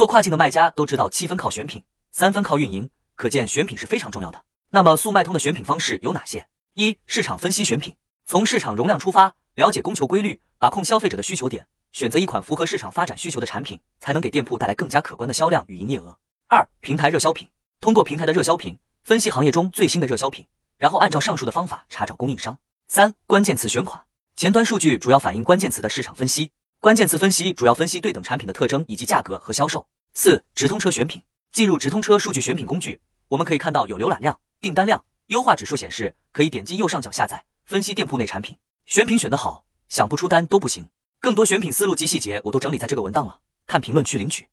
做跨境的卖家都知道七分靠选品，三分靠运营，可见选品是非常重要的。那么速卖通的选品方式有哪些？一、市场分析选品，从市场容量出发，了解供求规律，把控消费者的需求点，选择一款符合市场发展需求的产品，才能给店铺带来更加可观的销量与营业额。二、平台热销品，通过平台的热销品，分析行业中最新的热销品，然后按照上述的方法查找供应商。三、关键词选款，前端数据主要反映关键词的市场分析，关键词分析主要分析对等产品的特征以及价格和销售。四、直通车选品，进入直通车数据选品工具，我们可以看到有浏览量、订单量、优化指数显示，可以点击右上角下载，分析店铺内产品，选品选得好，想不出单都不行。更多选品思路及细节我都整理在这个文档了，看评论区领取。